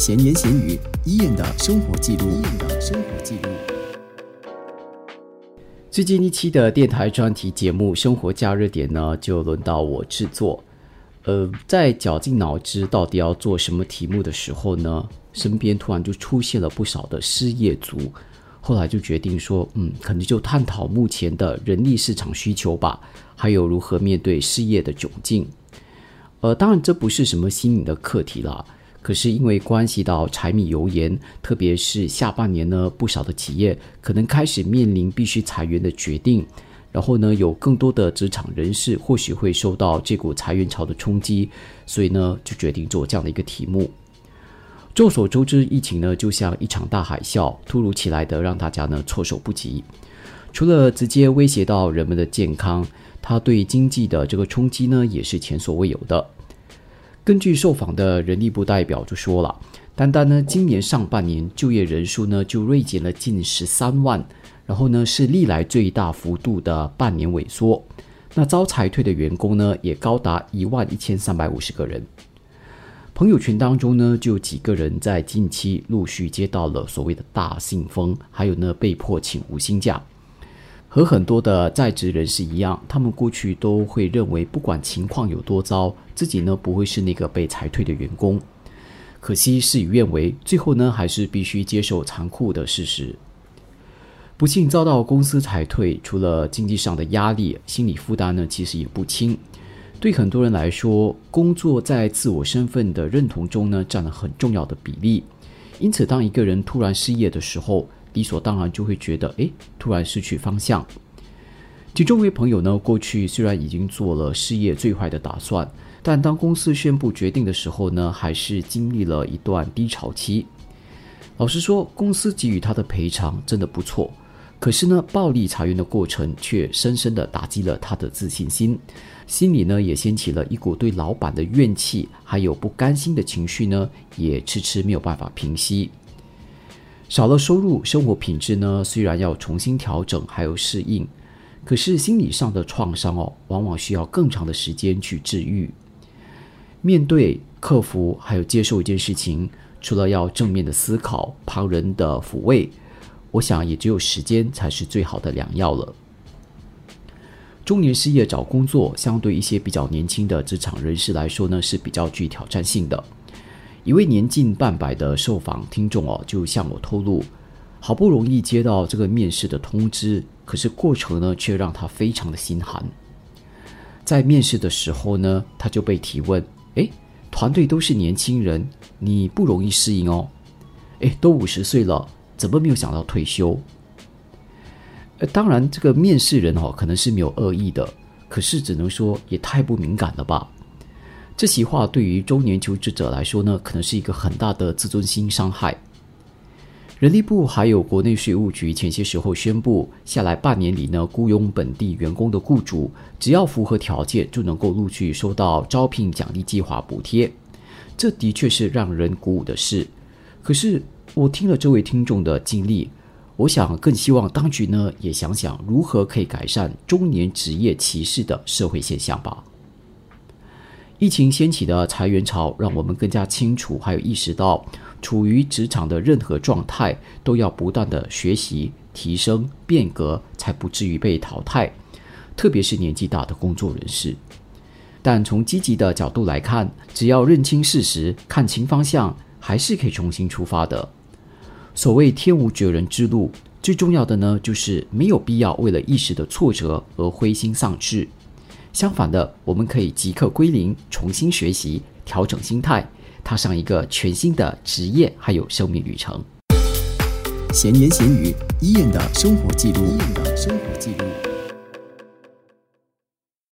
闲言闲语，伊人的生活记录。伊人的生活记录。最近一期的电台专题节目《生活加热点》呢，就轮到我制作。呃，在绞尽脑汁到底要做什么题目的时候呢，身边突然就出现了不少的失业族。后来就决定说，嗯，可能就探讨目前的人力市场需求吧，还有如何面对失业的窘境。呃，当然这不是什么新颖的课题了。可是因为关系到柴米油盐，特别是下半年呢，不少的企业可能开始面临必须裁员的决定，然后呢，有更多的职场人士或许会受到这股裁员潮的冲击，所以呢，就决定做这样的一个题目。众所周知，疫情呢就像一场大海啸，突如其来的让大家呢措手不及。除了直接威胁到人们的健康，它对经济的这个冲击呢也是前所未有的。根据受访的人力部代表就说了，单单呢今年上半年就业人数呢就锐减了近十三万，然后呢是历来最大幅度的半年萎缩。那遭裁退的员工呢也高达一万一千三百五十个人。朋友圈当中呢，就有几个人在近期陆续接到了所谓的大信封，还有呢被迫请无薪假。和很多的在职人士一样，他们过去都会认为，不管情况有多糟，自己呢不会是那个被裁退的员工。可惜事与愿违，最后呢还是必须接受残酷的事实。不幸遭到公司裁退，除了经济上的压力，心理负担呢其实也不轻。对很多人来说，工作在自我身份的认同中呢，占了很重要的比例。因此，当一个人突然失业的时候，理所当然就会觉得，哎，突然失去方向。其中一位朋友呢，过去虽然已经做了事业最坏的打算，但当公司宣布决定的时候呢，还是经历了一段低潮期。老实说，公司给予他的赔偿真的不错。可是呢，暴力裁员的过程却深深的打击了他的自信心，心里呢也掀起了一股对老板的怨气，还有不甘心的情绪呢，也迟迟没有办法平息。少了收入，生活品质呢虽然要重新调整，还有适应，可是心理上的创伤哦，往往需要更长的时间去治愈。面对、克服还有接受一件事情，除了要正面的思考，旁人的抚慰。我想，也只有时间才是最好的良药了。中年失业找工作，相对一些比较年轻的职场人士来说呢，是比较具挑战性的。一位年近半百的受访听众哦，就向我透露，好不容易接到这个面试的通知，可是过程呢，却让他非常的心寒。在面试的时候呢，他就被提问：“诶，团队都是年轻人，你不容易适应哦。诶，都五十岁了。”怎么没有想到退休？呃，当然，这个面试人哦，可能是没有恶意的，可是只能说也太不敏感了吧。这席话对于中年求职者来说呢，可能是一个很大的自尊心伤害。人力部还有国内税务局前些时候宣布，下来半年里呢，雇佣本地员工的雇主，只要符合条件，就能够陆续收到招聘奖励计划补贴。这的确是让人鼓舞的事，可是。我听了这位听众的经历，我想更希望当局呢也想想如何可以改善中年职业歧视的社会现象吧。疫情掀起的裁员潮，让我们更加清楚，还有意识到，处于职场的任何状态都要不断的学习、提升、变革，才不至于被淘汰。特别是年纪大的工作人士。但从积极的角度来看，只要认清事实，看清方向，还是可以重新出发的。所谓天无绝人之路，最重要的呢，就是没有必要为了一时的挫折而灰心丧志。相反的，我们可以即刻归零，重新学习，调整心态，踏上一个全新的职业还有生命旅程。闲言闲语，伊人的生活记录，伊人的生活记录。